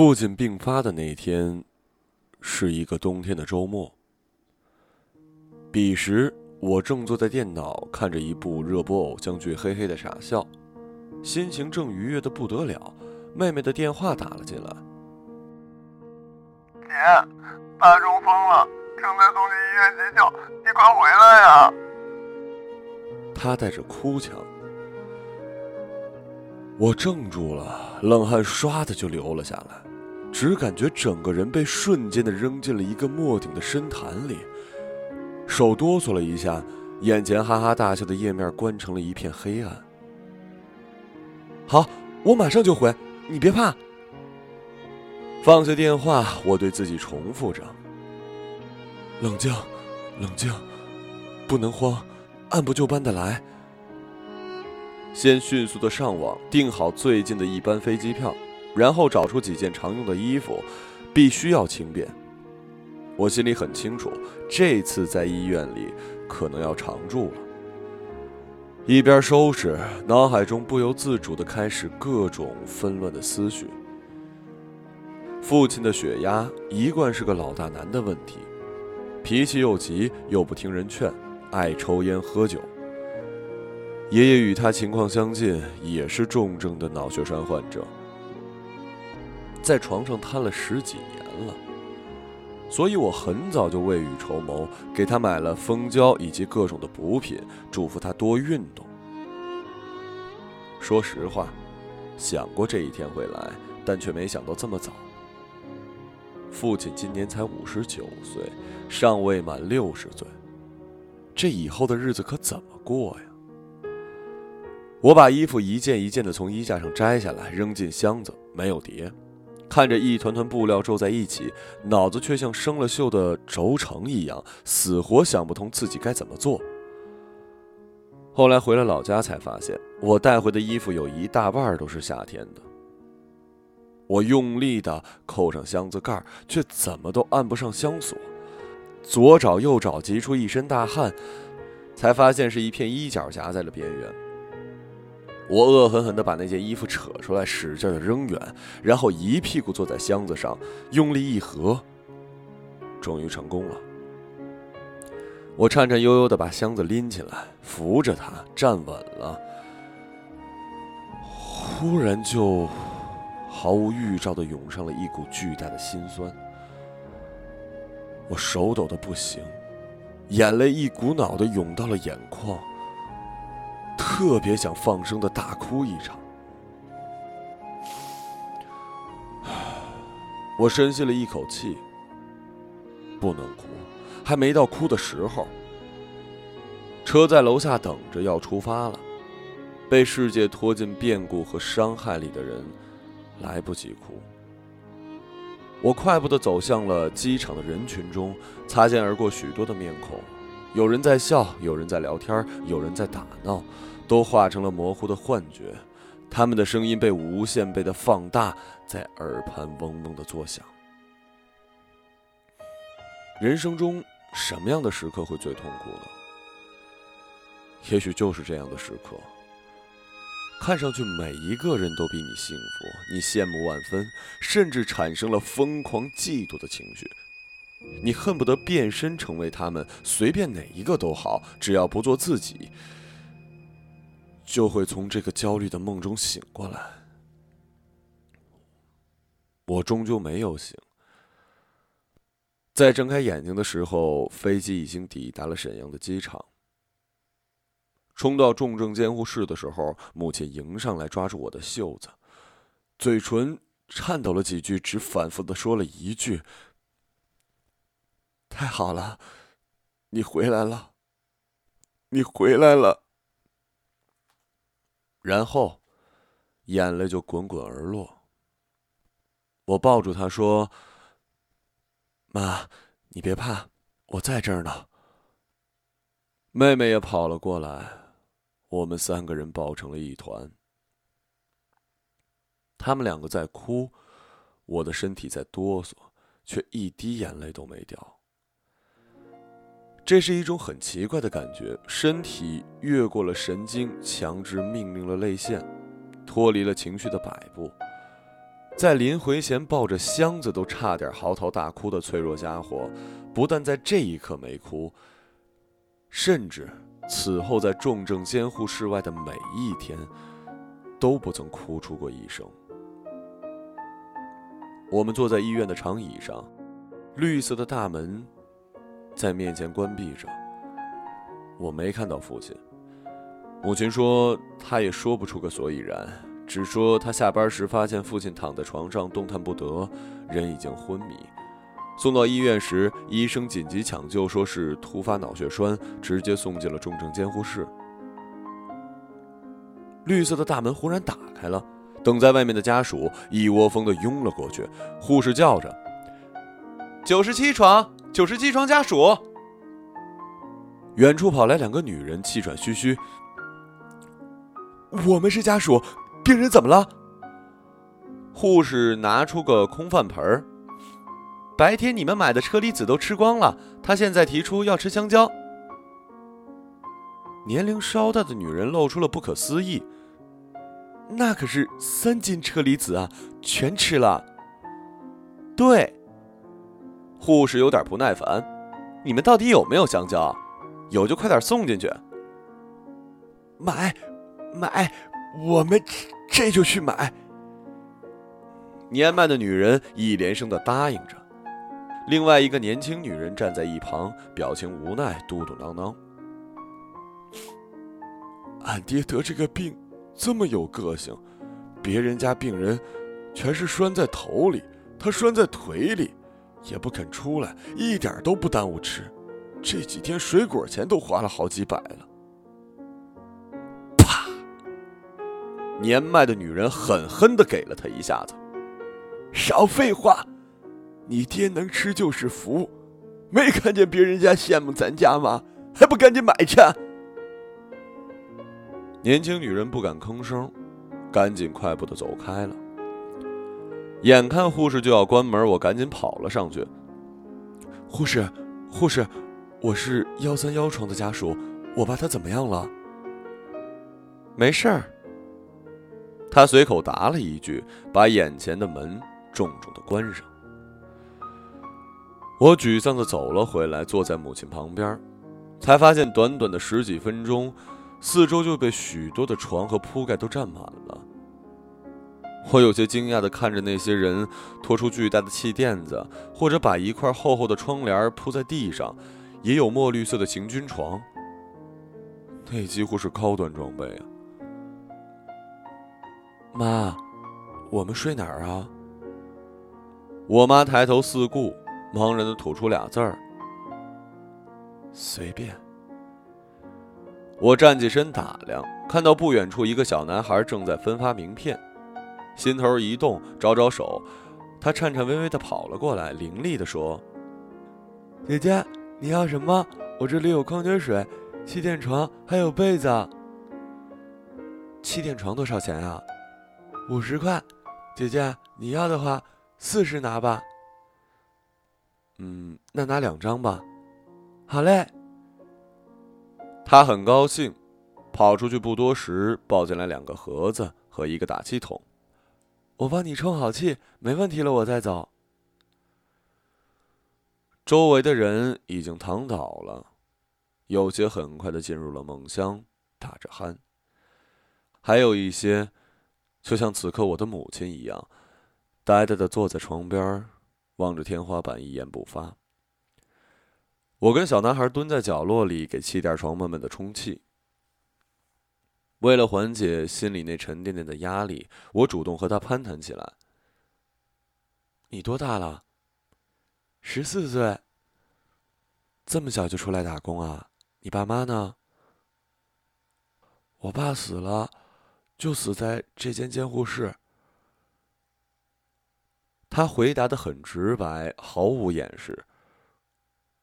父亲病发的那天，是一个冬天的周末。彼时，我正坐在电脑看着一部热播偶像剧，嘿嘿的傻笑，心情正愉悦的不得了。妹妹的电话打了进来：“姐，爸中风了，正在送去医院急救，你快回来呀！”她带着哭腔。我怔住了，冷汗唰的就流了下来，只感觉整个人被瞬间的扔进了一个没顶的深潭里，手哆嗦了一下，眼前哈哈大笑的页面关成了一片黑暗。好，我马上就回，你别怕。放下电话，我对自己重复着：冷静，冷静，不能慌，按部就班的来。先迅速的上网订好最近的一班飞机票，然后找出几件常用的衣服，必须要轻便。我心里很清楚，这次在医院里可能要常住了。一边收拾，脑海中不由自主的开始各种纷乱的思绪。父亲的血压一贯是个老大难的问题，脾气又急又不听人劝，爱抽烟喝酒。爷爷与他情况相近，也是重症的脑血栓患者，在床上瘫了十几年了。所以我很早就未雨绸缪，给他买了蜂胶以及各种的补品，嘱咐他多运动。说实话，想过这一天会来，但却没想到这么早。父亲今年才五十九岁，尚未满六十岁，这以后的日子可怎么过呀？我把衣服一件一件的从衣架上摘下来，扔进箱子，没有叠。看着一团团布料皱在一起，脑子却像生了锈的轴承一样，死活想不通自己该怎么做。后来回了老家，才发现我带回的衣服有一大半都是夏天的。我用力的扣上箱子盖，却怎么都按不上箱锁，左找右找，急出一身大汗，才发现是一片衣角夹在了边缘。我恶狠狠地把那件衣服扯出来，使劲地扔远，然后一屁股坐在箱子上，用力一合，终于成功了。我颤颤悠悠地把箱子拎起来，扶着它站稳了，忽然就毫无预兆地涌上了一股巨大的心酸。我手抖得不行，眼泪一股脑地涌到了眼眶。特别想放声的大哭一场。我深吸了一口气，不能哭，还没到哭的时候。车在楼下等着，要出发了。被世界拖进变故和伤害里的人，来不及哭。我快步的走向了机场的人群中，擦肩而过许多的面孔。有人在笑，有人在聊天，有人在打闹，都化成了模糊的幻觉。他们的声音被无限倍的放大，在耳畔嗡嗡的作响。人生中什么样的时刻会最痛苦呢？也许就是这样的时刻。看上去每一个人都比你幸福，你羡慕万分，甚至产生了疯狂嫉妒的情绪。你恨不得变身成为他们，随便哪一个都好，只要不做自己，就会从这个焦虑的梦中醒过来。我终究没有醒，在睁开眼睛的时候，飞机已经抵达了沈阳的机场。冲到重症监护室的时候，母亲迎上来，抓住我的袖子，嘴唇颤抖了几句，只反复的说了一句。太好了，你回来了，你回来了。然后，眼泪就滚滚而落。我抱住他说：“妈，你别怕，我在这儿呢。”妹妹也跑了过来，我们三个人抱成了一团。他们两个在哭，我的身体在哆嗦，却一滴眼泪都没掉。这是一种很奇怪的感觉，身体越过了神经，强制命令了泪腺，脱离了情绪的摆布。在临回前抱着箱子都差点嚎啕大哭的脆弱家伙，不但在这一刻没哭，甚至此后在重症监护室外的每一天，都不曾哭出过一声。我们坐在医院的长椅上，绿色的大门在面前关闭着。我没看到父亲。母亲说，她也说不出个所以然，只说她下班时发现父亲躺在床上动弹不得，人已经昏迷。送到医院时，医生紧急抢救，说是突发脑血栓，直接送进了重症监护室。绿色的大门忽然打开了。等在外面的家属一窝蜂的拥了过去，护士叫着：“九十七床，九十七床家属。”远处跑来两个女人，气喘吁吁：“我们是家属，病人怎么了？”护士拿出个空饭盆儿：“白天你们买的车厘子都吃光了，他现在提出要吃香蕉。”年龄稍大的女人露出了不可思议。那可是三斤车厘子啊，全吃了。对，护士有点不耐烦，你们到底有没有香蕉？有就快点送进去。买，买，我们这就去买。年迈的女人一连声的答应着，另外一个年轻女人站在一旁，表情无奈，嘟嘟囔囔：“俺爹得这个病。”这么有个性，别人家病人全是拴在头里，他拴在腿里，也不肯出来，一点都不耽误吃。这几天水果钱都花了好几百了。啪！年迈的女人狠狠地给了他一下子。少废话，你爹能吃就是福，没看见别人家羡慕咱家吗？还不赶紧买去！年轻女人不敢吭声，赶紧快步的走开了。眼看护士就要关门，我赶紧跑了上去。护士，护士，我是幺三幺床的家属，我爸他怎么样了？没事儿。他随口答了一句，把眼前的门重重的关上。我沮丧的走了回来，坐在母亲旁边，才发现短短的十几分钟。四周就被许多的床和铺盖都占满了。我有些惊讶地看着那些人拖出巨大的气垫子，或者把一块厚厚的窗帘铺在地上，也有墨绿色的行军床。那几乎是高端装备啊！妈，我们睡哪儿啊？我妈抬头四顾，茫然地吐出俩字儿：“随便。”我站起身打量，看到不远处一个小男孩正在分发名片，心头一动，招招手，他颤颤巍巍地跑了过来，伶俐地说：“姐姐，你要什么？我这里有矿泉水、气垫床，还有被子。气垫床多少钱啊？五十块。姐姐，你要的话，四十拿吧。嗯，那拿两张吧。好嘞。”他很高兴，跑出去不多时，抱进来两个盒子和一个打气筒。我帮你充好气，没问题了，我再走。周围的人已经躺倒了，有些很快的进入了梦乡，打着鼾；还有一些，就像此刻我的母亲一样，呆呆的坐在床边，望着天花板，一言不发。我跟小男孩蹲在角落里，给气垫床慢慢的充气。为了缓解心里那沉甸甸的压力，我主动和他攀谈起来。你多大了？十四岁。这么小就出来打工啊？你爸妈呢？我爸死了，就死在这间监护室。他回答的很直白，毫无掩饰。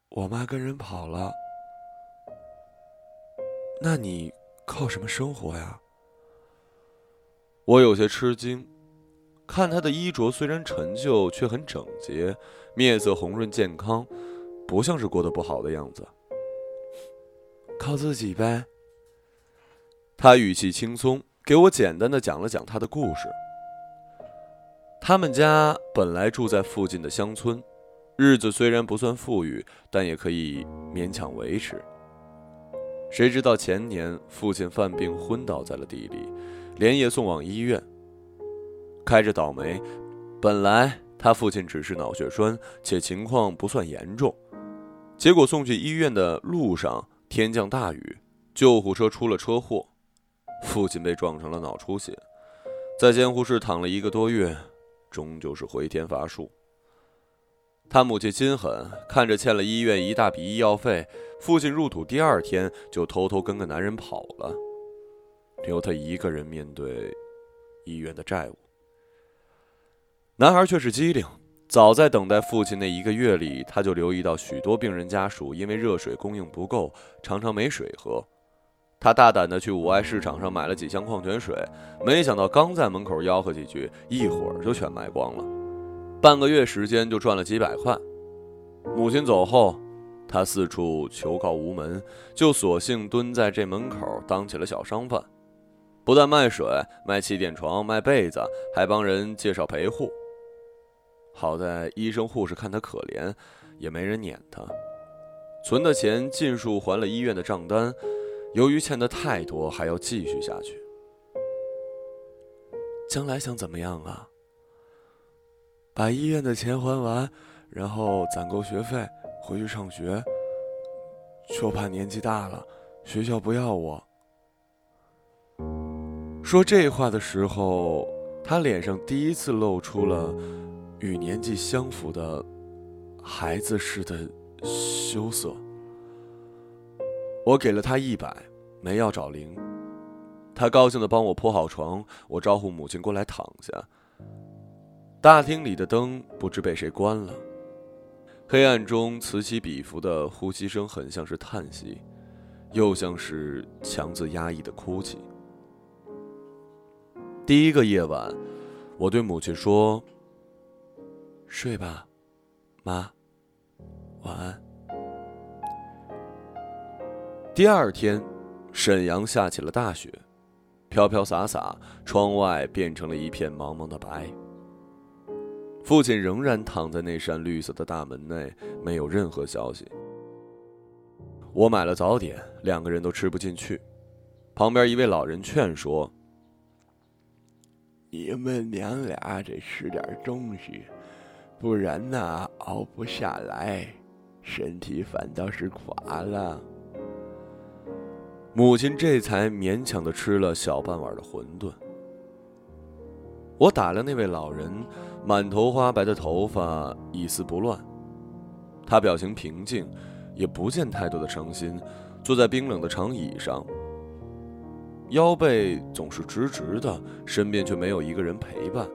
我妈跟人跑了，那你靠什么生活呀？我有些吃惊，看他的衣着虽然陈旧，却很整洁，面色红润健康，不像是过得不好的样子。靠自己呗。他语气轻松，给我简单的讲了讲他的故事。他们家本来住在附近的乡村，日子虽然不算富裕，但也可以勉强维持。谁知道前年父亲犯病昏倒在了地里，连夜送往医院。开着倒霉，本来他父亲只是脑血栓，且情况不算严重，结果送去医院的路上天降大雨，救护车出了车祸，父亲被撞成了脑出血，在监护室躺了一个多月，终究是回天乏术。他母亲心狠，看着欠了医院一大笔医药费。父亲入土第二天就偷偷跟个男人跑了，留他一个人面对医院的债务。男孩却是机灵，早在等待父亲那一个月里，他就留意到许多病人家属因为热水供应不够，常常没水喝。他大胆的去五爱市场上买了几箱矿泉水，没想到刚在门口吆喝几句，一会儿就全卖光了。半个月时间就赚了几百块。母亲走后。他四处求告无门，就索性蹲在这门口当起了小商贩，不但卖水、卖气垫床、卖被子，还帮人介绍陪护。好在医生护士看他可怜，也没人撵他。存的钱尽数还了医院的账单，由于欠的太多，还要继续下去。将来想怎么样啊？把医院的钱还完，然后攒够学费。回去上学，就怕年纪大了，学校不要我。说这话的时候，他脸上第一次露出了与年纪相符的孩子似的羞涩。我给了他一百，没要找零。他高兴的帮我铺好床，我招呼母亲过来躺下。大厅里的灯不知被谁关了。黑暗中此起彼伏的呼吸声，很像是叹息，又像是强自压抑的哭泣。第一个夜晚，我对母亲说：“睡吧，妈，晚安。”第二天，沈阳下起了大雪，飘飘洒洒，窗外变成了一片茫茫的白。父亲仍然躺在那扇绿色的大门内，没有任何消息。我买了早点，两个人都吃不进去。旁边一位老人劝说：“你们娘俩得吃点东西，不然呐，熬不下来，身体反倒是垮了。”母亲这才勉强的吃了小半碗的馄饨。我打了那位老人。满头花白的头发一丝不乱，他表情平静，也不见太多的伤心，坐在冰冷的长椅上，腰背总是直直的，身边却没有一个人陪伴。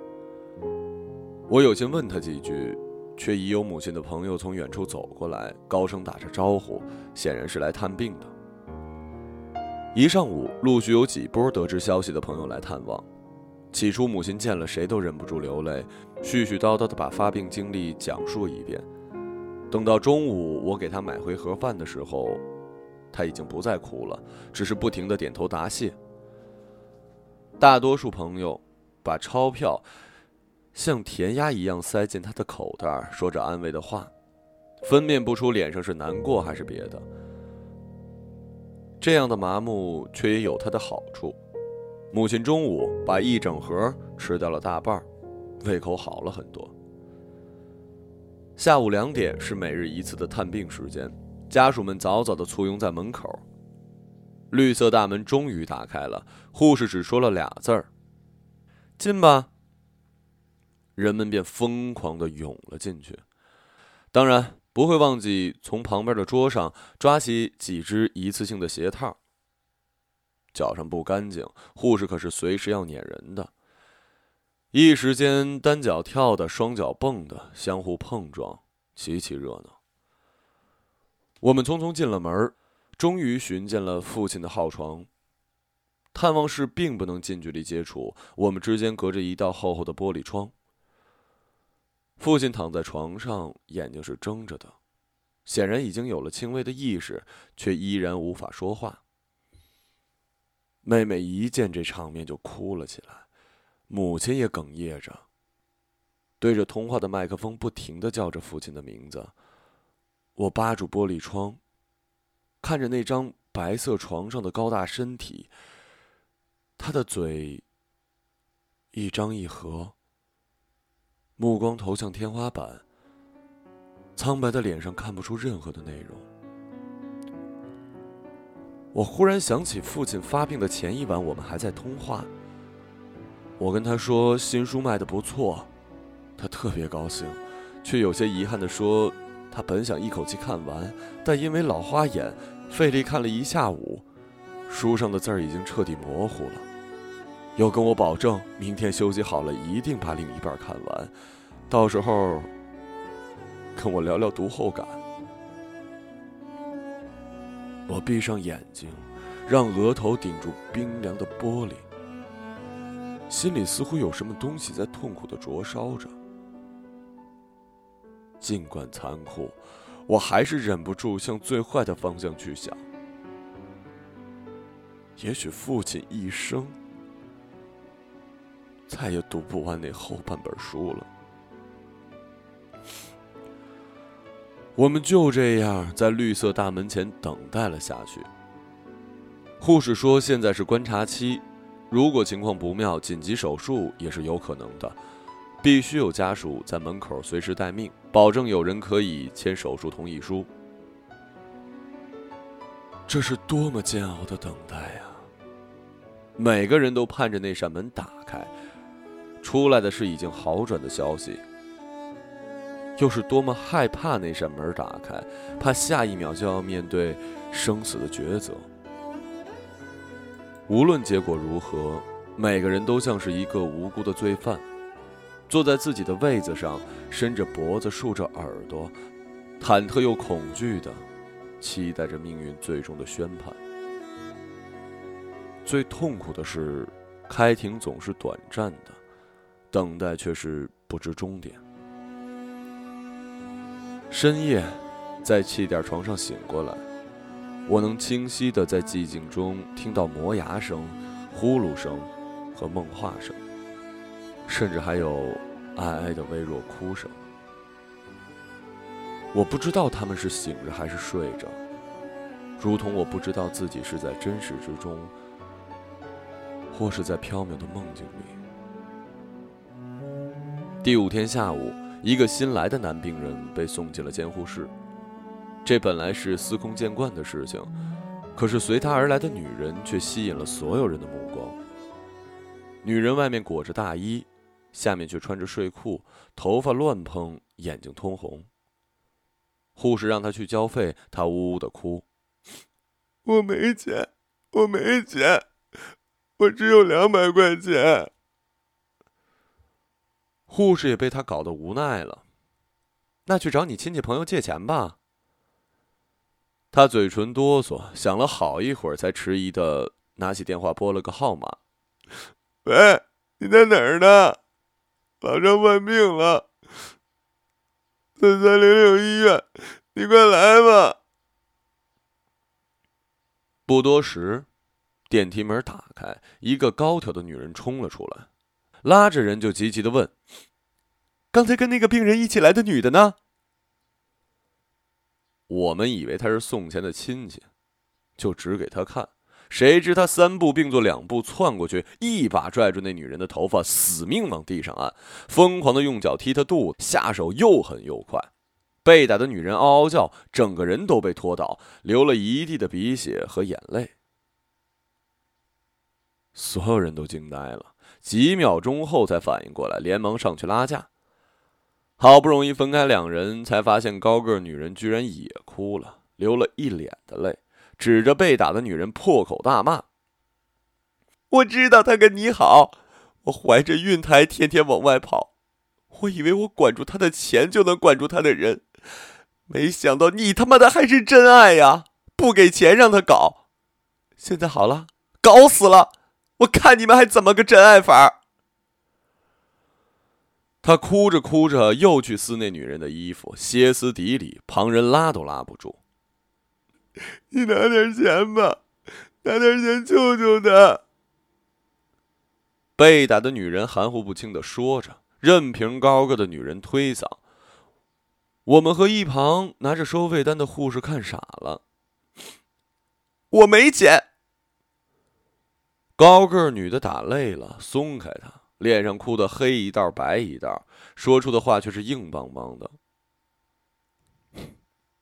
我有心问他几句，却已有母亲的朋友从远处走过来，高声打着招呼，显然是来探病的。一上午，陆续有几波得知消息的朋友来探望。起初，母亲见了谁都忍不住流泪，絮絮叨叨地把发病经历讲述一遍。等到中午，我给她买回盒饭的时候，她已经不再哭了，只是不停地点头答谢。大多数朋友把钞票像填鸭一样塞进她的口袋，说着安慰的话，分辨不出脸上是难过还是别的。这样的麻木，却也有它的好处。母亲中午把一整盒吃掉了大半儿，胃口好了很多。下午两点是每日一次的探病时间，家属们早早的簇拥在门口。绿色大门终于打开了，护士只说了俩字儿：“进吧。”人们便疯狂的涌了进去，当然不会忘记从旁边的桌上抓起几只一次性的鞋套。脚上不干净，护士可是随时要撵人的。一时间，单脚跳的、双脚蹦的，相互碰撞，极其热闹。我们匆匆进了门，终于寻见了父亲的号床。探望室并不能近距离接触，我们之间隔着一道厚厚的玻璃窗。父亲躺在床上，眼睛是睁着的，显然已经有了轻微的意识，却依然无法说话。妹妹一见这场面就哭了起来，母亲也哽咽着。对着通话的麦克风不停的叫着父亲的名字。我扒住玻璃窗，看着那张白色床上的高大身体。他的嘴一张一合，目光投向天花板。苍白的脸上看不出任何的内容。我忽然想起父亲发病的前一晚，我们还在通话。我跟他说新书卖的不错，他特别高兴，却有些遗憾的说，他本想一口气看完，但因为老花眼，费力看了一下午，书上的字儿已经彻底模糊了。又跟我保证，明天休息好了，一定把另一半看完，到时候跟我聊聊读后感。我闭上眼睛，让额头顶住冰凉的玻璃，心里似乎有什么东西在痛苦的灼烧着。尽管残酷，我还是忍不住向最坏的方向去想。也许父亲一生再也读不完那后半本书了。我们就这样在绿色大门前等待了下去。护士说：“现在是观察期，如果情况不妙，紧急手术也是有可能的。必须有家属在门口随时待命，保证有人可以签手术同意书。”这是多么煎熬的等待呀！每个人都盼着那扇门打开，出来的是已经好转的消息。又是多么害怕那扇门打开，怕下一秒就要面对生死的抉择。无论结果如何，每个人都像是一个无辜的罪犯，坐在自己的位子上，伸着脖子，竖着耳朵，忐忑又恐惧的期待着命运最终的宣判。最痛苦的是，开庭总是短暂的，等待却是不知终点。深夜，在气垫床上醒过来，我能清晰的在寂静中听到磨牙声、呼噜声和梦话声，甚至还有哀哀的微弱哭声。我不知道他们是醒着还是睡着，如同我不知道自己是在真实之中，或是在缥缈的梦境里。第五天下午。一个新来的男病人被送进了监护室，这本来是司空见惯的事情，可是随他而来的女人却吸引了所有人的目光。女人外面裹着大衣，下面却穿着睡裤，头发乱蓬，眼睛通红。护士让她去交费，她呜呜的哭：“我没钱，我没钱，我只有两百块钱。”护士也被他搞得无奈了，那去找你亲戚朋友借钱吧。他嘴唇哆嗦，想了好一会儿，才迟疑的拿起电话拨了个号码：“喂，你在哪儿呢？老张犯病了，在三零六医院，你快来吧。”不多时，电梯门打开，一个高挑的女人冲了出来。拉着人就急急的问：“刚才跟那个病人一起来的女的呢？”我们以为他是送钱的亲戚，就指给他看。谁知他三步并作两步窜过去，一把拽住那女人的头发，死命往地上按，疯狂的用脚踢她肚子，下手又狠又快。被打的女人嗷嗷叫，整个人都被拖倒，流了一地的鼻血和眼泪。所有人都惊呆了。几秒钟后才反应过来，连忙上去拉架。好不容易分开两人，才发现高个女人居然也哭了，流了一脸的泪，指着被打的女人破口大骂：“我知道他跟你好，我怀着孕胎天天往外跑，我以为我管住他的钱就能管住他的人，没想到你他妈的还是真爱呀！不给钱让他搞，现在好了，搞死了。”我看你们还怎么个真爱法？他哭着哭着又去撕那女人的衣服，歇斯底里，旁人拉都拉不住。你拿点钱吧，拿点钱救救他。被打的女人含糊不清的说着，任凭高个的女人推搡。我们和一旁拿着收费单的护士看傻了。我没钱。高个女的打累了，松开他，脸上哭得黑一道白一道，说出的话却是硬邦邦的。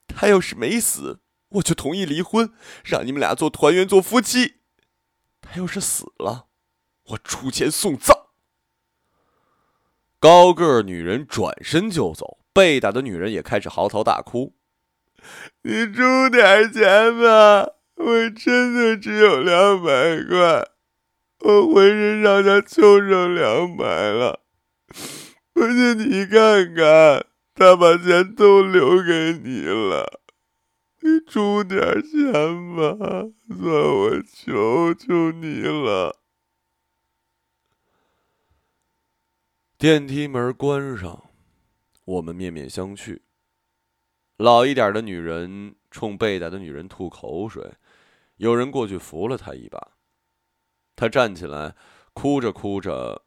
他要是没死，我就同意离婚，让你们俩做团圆，做夫妻。他要是死了，我出钱送葬。高个女人转身就走，被打的女人也开始嚎啕大哭。你出点钱吧，我真的只有两百块，我浑身上下就剩两百了。不信你看看，他把钱都留给你了，你出点钱吧，算我求求你了。电梯门关上，我们面面相觑。老一点的女人冲被打的女人吐口水，有人过去扶了她一把。他站起来，哭着哭着，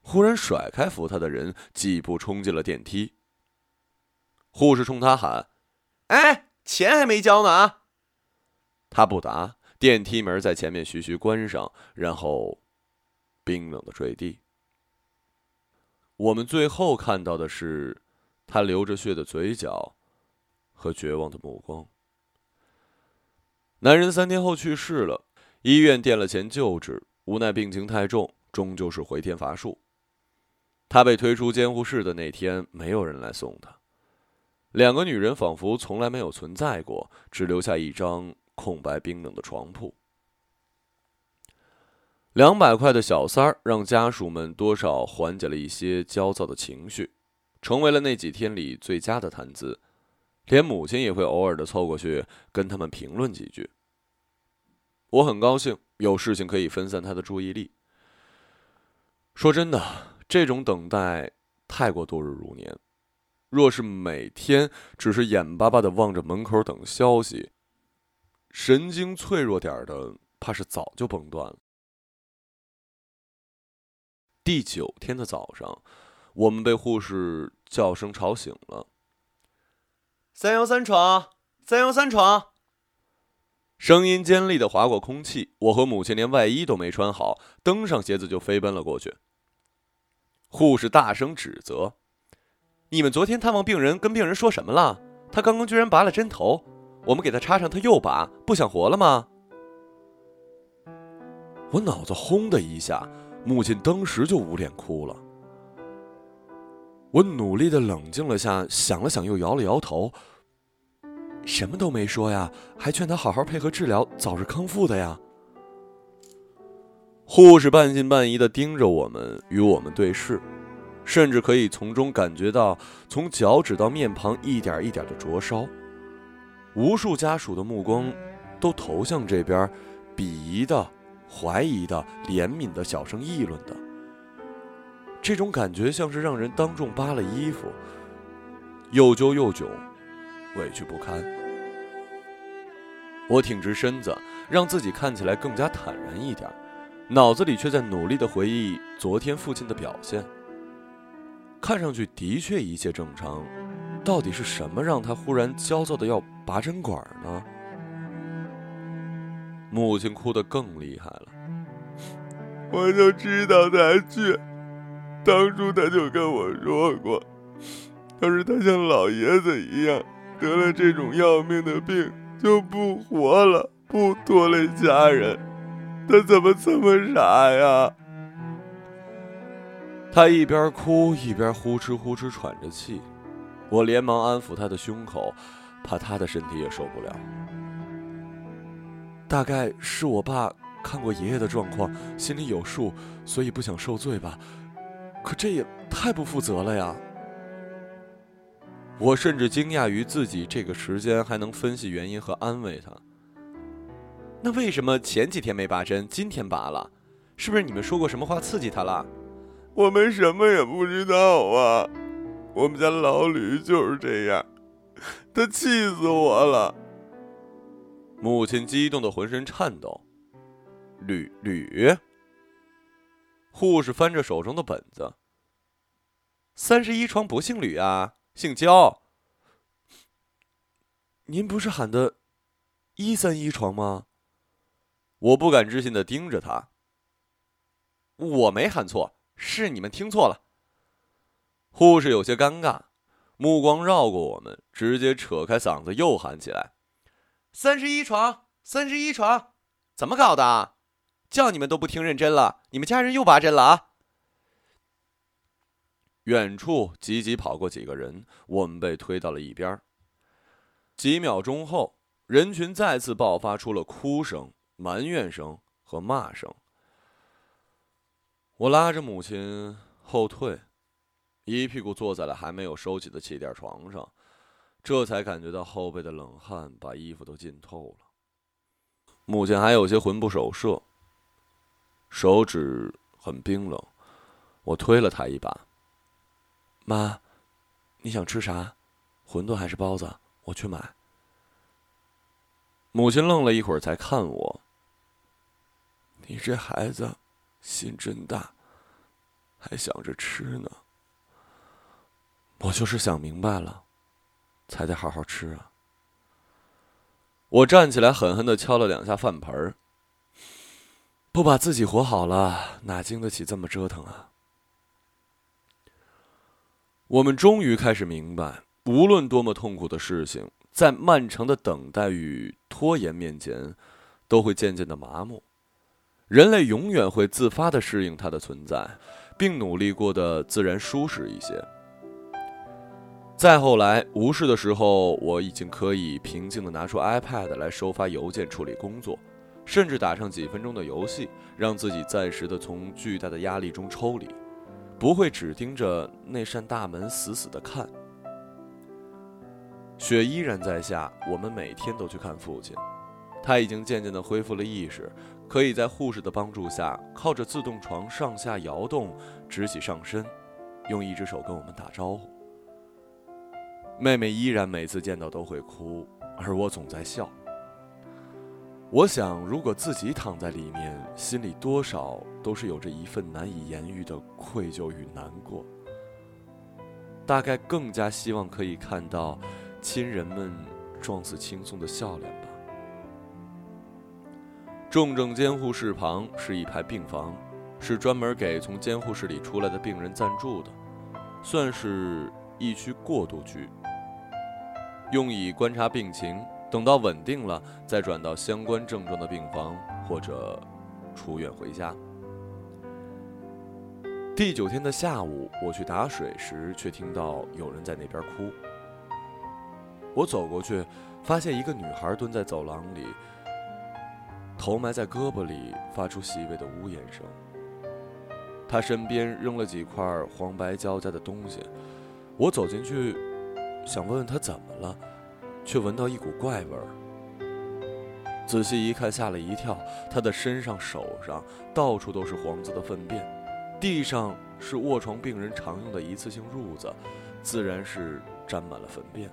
忽然甩开扶他的人，几步冲进了电梯。护士冲他喊：“哎，钱还没交呢啊！”他不答。电梯门在前面徐徐关上，然后冰冷的坠地。我们最后看到的是，他流着血的嘴角和绝望的目光。男人三天后去世了，医院垫了钱救治，无奈病情太重，终究是回天乏术。他被推出监护室的那天，没有人来送他。两个女人仿佛从来没有存在过，只留下一张空白冰冷的床铺。两百块的小三儿让家属们多少缓解了一些焦躁的情绪，成为了那几天里最佳的谈资。连母亲也会偶尔的凑过去跟他们评论几句。我很高兴有事情可以分散他的注意力。说真的，这种等待太过度日如年。若是每天只是眼巴巴的望着门口等消息，神经脆弱点的怕是早就崩断了。第九天的早上，我们被护士叫声吵醒了。三幺三床，三幺三床。声音尖利的划过空气，我和母亲连外衣都没穿好，蹬上鞋子就飞奔了过去。护士大声指责：“你们昨天探望病人，跟病人说什么了？他刚刚居然拔了针头，我们给他插上，他又拔，不想活了吗？”我脑子轰的一下。母亲当时就捂脸哭了。我努力的冷静了下，想了想，又摇了摇头，什么都没说呀，还劝他好好配合治疗，早日康复的呀。护士半信半疑的盯着我们，与我们对视，甚至可以从中感觉到从脚趾到面庞一点一点的灼烧。无数家属的目光都投向这边，鄙夷的。怀疑的、怜悯的、小声议论的，这种感觉像是让人当众扒了衣服，又揪又窘，委屈不堪。我挺直身子，让自己看起来更加坦然一点，脑子里却在努力的回忆昨天父亲的表现。看上去的确一切正常，到底是什么让他忽然焦躁的要拔针管呢？母亲哭得更厉害了，我就知道他倔，当初他就跟我说过，要是他像老爷子一样得了这种要命的病，就不活了，不拖累家人，他怎么这么傻呀？他一边哭一边呼哧呼哧喘着气，我连忙安抚他的胸口，怕他的身体也受不了。大概是我爸看过爷爷的状况，心里有数，所以不想受罪吧。可这也太不负责了呀！我甚至惊讶于自己这个时间还能分析原因和安慰他。那为什么前几天没拔针，今天拔了？是不是你们说过什么话刺激他了？我们什么也不知道啊！我们家老吕就是这样，他气死我了。母亲激动的浑身颤抖。吕吕，护士翻着手中的本子，三十一床不姓吕啊，姓焦。您不是喊的“一三一床”吗？我不敢置信的盯着他。我没喊错，是你们听错了。护士有些尴尬，目光绕过我们，直接扯开嗓子又喊起来：“三十一床，三十一床，怎么搞的？叫你们都不听认真了，你们家人又拔针了啊！”远处急急跑过几个人，我们被推到了一边。几秒钟后，人群再次爆发出了哭声、埋怨声和骂声。我拉着母亲后退，一屁股坐在了还没有收起的气垫床上，这才感觉到后背的冷汗把衣服都浸透了。母亲还有些魂不守舍，手指很冰冷。我推了她一把。妈，你想吃啥？馄饨还是包子？我去买。母亲愣了一会儿，才看我。你这孩子心真大，还想着吃呢。我就是想明白了，才得好好吃啊。我站起来，狠狠的敲了两下饭盆儿。不把自己活好了，哪经得起这么折腾啊？我们终于开始明白，无论多么痛苦的事情，在漫长的等待与拖延面前，都会渐渐的麻木。人类永远会自发的适应它的存在，并努力过得自然舒适一些。再后来，无事的时候，我已经可以平静的拿出 iPad 来收发邮件、处理工作，甚至打上几分钟的游戏，让自己暂时的从巨大的压力中抽离。不会只盯着那扇大门死死的看。雪依然在下，我们每天都去看父亲。他已经渐渐的恢复了意识，可以在护士的帮助下，靠着自动床上下摇动，直起上身，用一只手跟我们打招呼。妹妹依然每次见到都会哭，而我总在笑。我想，如果自己躺在里面，心里多少都是有着一份难以言喻的愧疚与难过。大概更加希望可以看到亲人们状似轻松的笑脸吧。重症监护室旁是一排病房，是专门给从监护室里出来的病人暂住的，算是一区过渡区，用以观察病情。等到稳定了，再转到相关症状的病房，或者出院回家。第九天的下午，我去打水时，却听到有人在那边哭。我走过去，发现一个女孩蹲在走廊里，头埋在胳膊里，发出细微的呜咽声。她身边扔了几块黄白交加的东西，我走进去，想问问她怎么了。却闻到一股怪味儿。仔细一看，吓了一跳。他的身上、手上到处都是黄色的粪便，地上是卧床病人常用的一次性褥子，自然是沾满了粪便。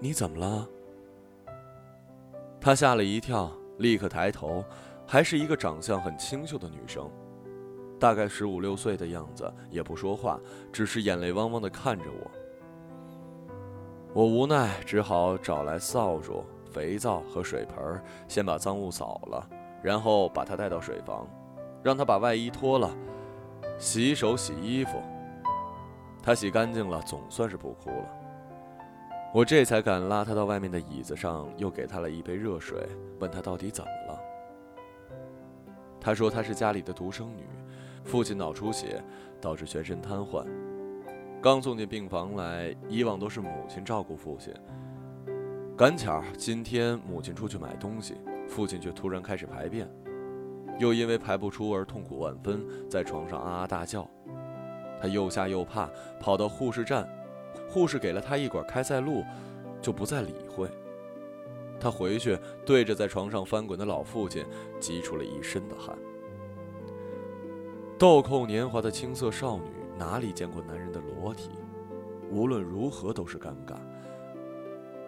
你怎么了？他吓了一跳，立刻抬头，还是一个长相很清秀的女生，大概十五六岁的样子，也不说话，只是眼泪汪汪的看着我。我无奈，只好找来扫帚、肥皂和水盆，先把脏物扫了，然后把他带到水房，让他把外衣脱了，洗手、洗衣服。他洗干净了，总算是不哭了。我这才敢拉他到外面的椅子上，又给他了一杯热水，问他到底怎么了。他说他是家里的独生女，父亲脑出血，导致全身瘫痪。刚送进病房来，以往都是母亲照顾父亲。赶巧今天母亲出去买东西，父亲却突然开始排便，又因为排不出而痛苦万分，在床上啊啊大叫。他又吓又怕，跑到护士站，护士给了他一管开塞露，就不再理会。他回去对着在床上翻滚的老父亲，急出了一身的汗。豆蔻年华的青涩少女。哪里见过男人的裸体？无论如何都是尴尬。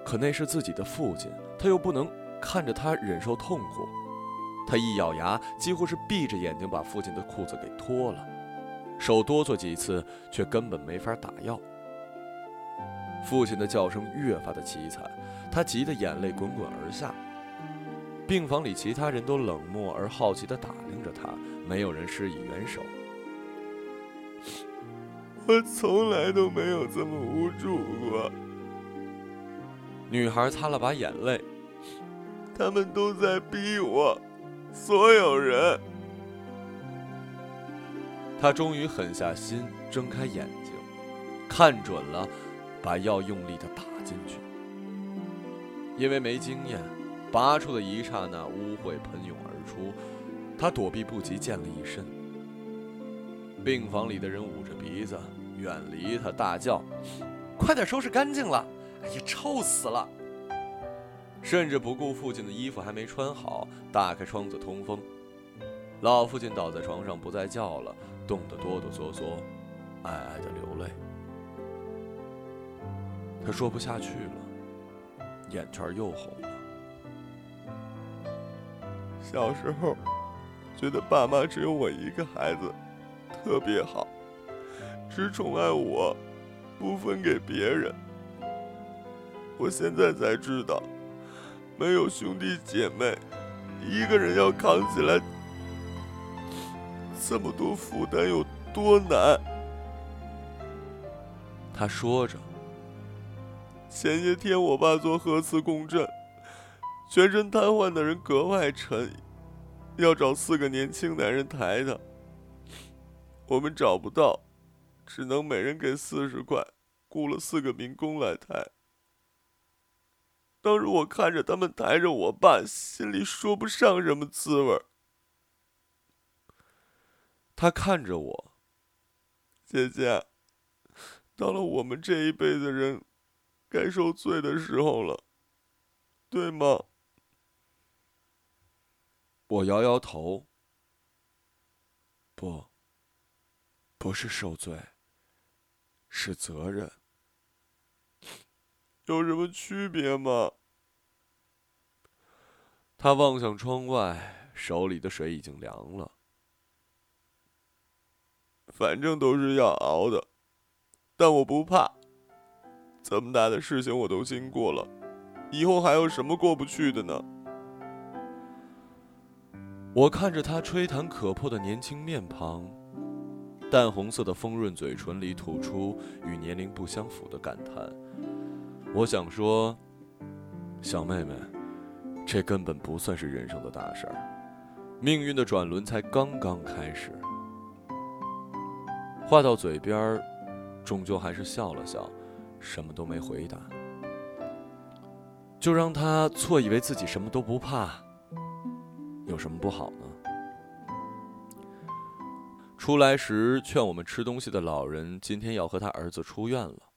可那是自己的父亲，他又不能看着他忍受痛苦。他一咬牙，几乎是闭着眼睛把父亲的裤子给脱了，手哆嗦几次，却根本没法打药。父亲的叫声越发的凄惨，他急得眼泪滚滚而下。病房里其他人都冷漠而好奇地打量着他，没有人施以援手。我从来都没有这么无助过。女孩擦了把眼泪，他们都在逼我，所有人。他终于狠下心，睁开眼睛，看准了，把药用力的打进去。因为没经验，拔出的一刹那，污秽喷涌而出，他躲避不及，溅了一身。病房里的人捂着鼻子，远离他，大叫：“快点收拾干净了！哎呀，臭死了！”甚至不顾父亲的衣服还没穿好，打开窗子通风。老父亲倒在床上，不再叫了，冻得哆哆嗦嗦，哀哀的流泪。他说不下去了，眼圈又红了。小时候，觉得爸妈只有我一个孩子。特别好，只宠爱我，不分给别人。我现在才知道，没有兄弟姐妹，一个人要扛起来这么多负担有多难。他说着，前些天我爸做核磁共振，全身瘫痪的人格外沉，要找四个年轻男人抬他。我们找不到，只能每人给四十块，雇了四个民工来抬。当时我看着他们抬着我爸，心里说不上什么滋味。他看着我，姐姐，到了我们这一辈子人该受罪的时候了，对吗？我摇摇头，不。不是受罪，是责任。有什么区别吗？他望向窗外，手里的水已经凉了。反正都是要熬的，但我不怕。这么大的事情我都经过了，以后还有什么过不去的呢？我看着他吹弹可破的年轻面庞。淡红色的丰润嘴唇里吐出与年龄不相符的感叹。我想说，小妹妹，这根本不算是人生的大事儿，命运的转轮才刚刚开始。话到嘴边，终究还是笑了笑，什么都没回答。就让他错以为自己什么都不怕，有什么不好？出来时劝我们吃东西的老人，今天要和他儿子出院了。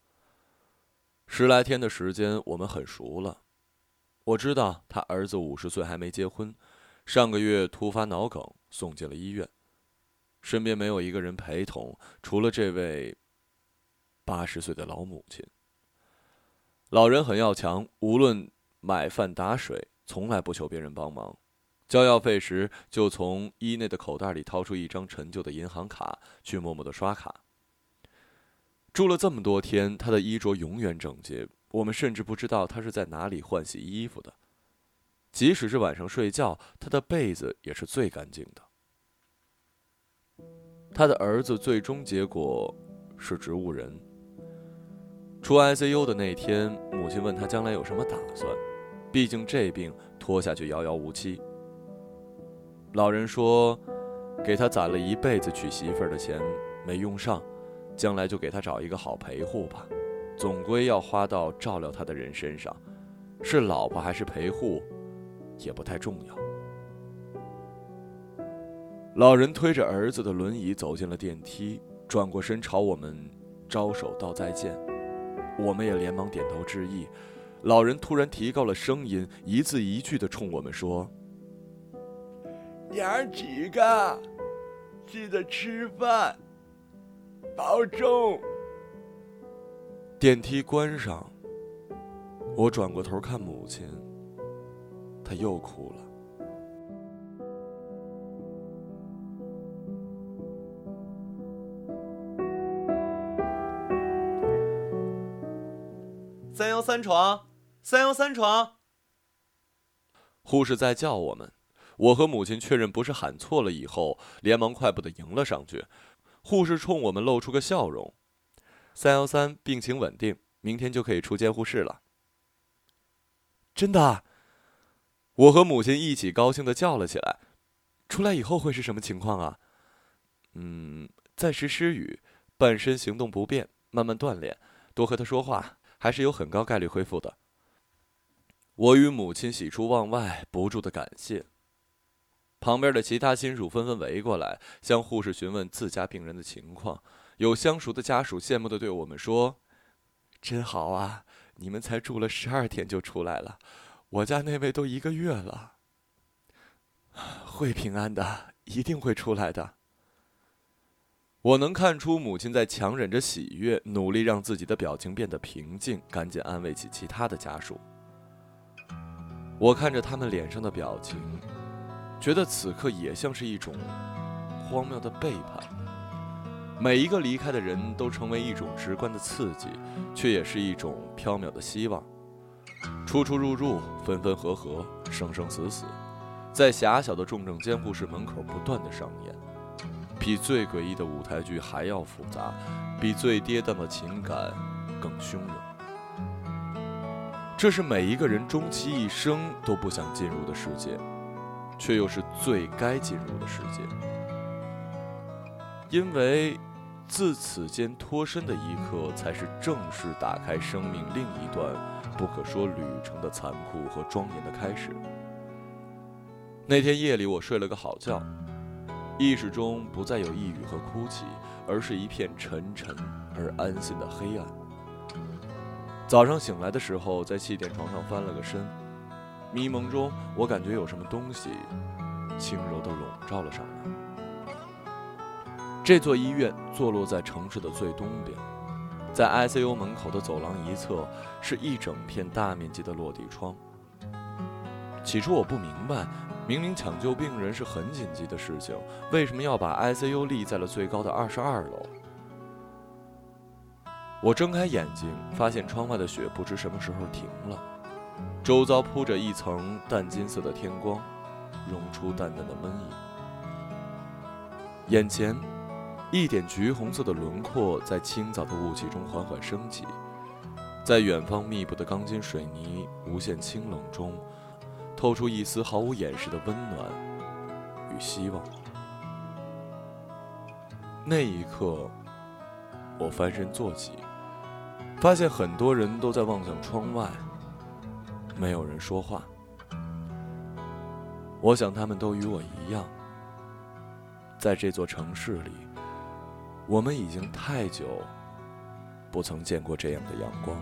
十来天的时间，我们很熟了。我知道他儿子五十岁还没结婚，上个月突发脑梗送进了医院，身边没有一个人陪同，除了这位八十岁的老母亲。老人很要强，无论买饭打水，从来不求别人帮忙。交药费时，就从衣内的口袋里掏出一张陈旧的银行卡，去默默的刷卡。住了这么多天，他的衣着永远整洁，我们甚至不知道他是在哪里换洗衣服的。即使是晚上睡觉，他的被子也是最干净的。他的儿子最终结果是植物人。出 ICU 的那天，母亲问他将来有什么打算，毕竟这病拖下去遥遥无期。老人说：“给他攒了一辈子娶媳妇儿的钱没用上，将来就给他找一个好陪护吧，总归要花到照料他的人身上，是老婆还是陪护，也不太重要。”老人推着儿子的轮椅走进了电梯，转过身朝我们招手道再见，我们也连忙点头致意。老人突然提高了声音，一字一句地冲我们说。娘几个，记得吃饭，保重。电梯关上，我转过头看母亲，她又哭了。三幺三床，三幺三床。护士在叫我们，我和母亲确认不是喊错了以后，连忙快步的迎了上去。护士冲我们露出个笑容：“三幺三病情稳定，明天就可以出监护室了。”真的？我和母亲一起高兴的叫了起来。出来以后会是什么情况啊？嗯，暂时失语，半身行动不便，慢慢锻炼，多和他说话，还是有很高概率恢复的。我与母亲喜出望外，不住的感谢。旁边的其他亲属纷纷围过来，向护士询问自家病人的情况。有相熟的家属羡慕的对我们说：“真好啊，你们才住了十二天就出来了，我家那位都一个月了。”会平安的，一定会出来的。我能看出母亲在强忍着喜悦，努力让自己的表情变得平静，赶紧安慰起其他的家属。我看着他们脸上的表情，觉得此刻也像是一种荒谬的背叛。每一个离开的人都成为一种直观的刺激，却也是一种缥缈的希望。出出入入，分分合合，生生死死，在狭小的重症监护室门口不断的上演，比最诡异的舞台剧还要复杂，比最跌宕的情感更汹涌。这是每一个人终其一生都不想进入的世界，却又是最该进入的世界。因为，自此间脱身的一刻，才是正式打开生命另一段不可说旅程的残酷和庄严的开始。那天夜里，我睡了个好觉，意识中不再有抑郁和哭泣，而是一片沉沉而安心的黑暗。早上醒来的时候，在气垫床上翻了个身，迷蒙中，我感觉有什么东西轻柔地笼罩了上来。这座医院坐落在城市的最东边，在 ICU 门口的走廊一侧是一整片大面积的落地窗。起初我不明白，明明抢救病人是很紧急的事情，为什么要把 ICU 立在了最高的二十二楼？我睁开眼睛，发现窗外的雪不知什么时候停了，周遭铺着一层淡金色的天光，融出淡淡的闷意。眼前，一点橘红色的轮廓在清早的雾气中缓缓升起，在远方密布的钢筋水泥无限清冷中，透出一丝毫无掩饰的温暖与希望。那一刻，我翻身坐起。发现很多人都在望向窗外，没有人说话。我想他们都与我一样，在这座城市里，我们已经太久不曾见过这样的阳光。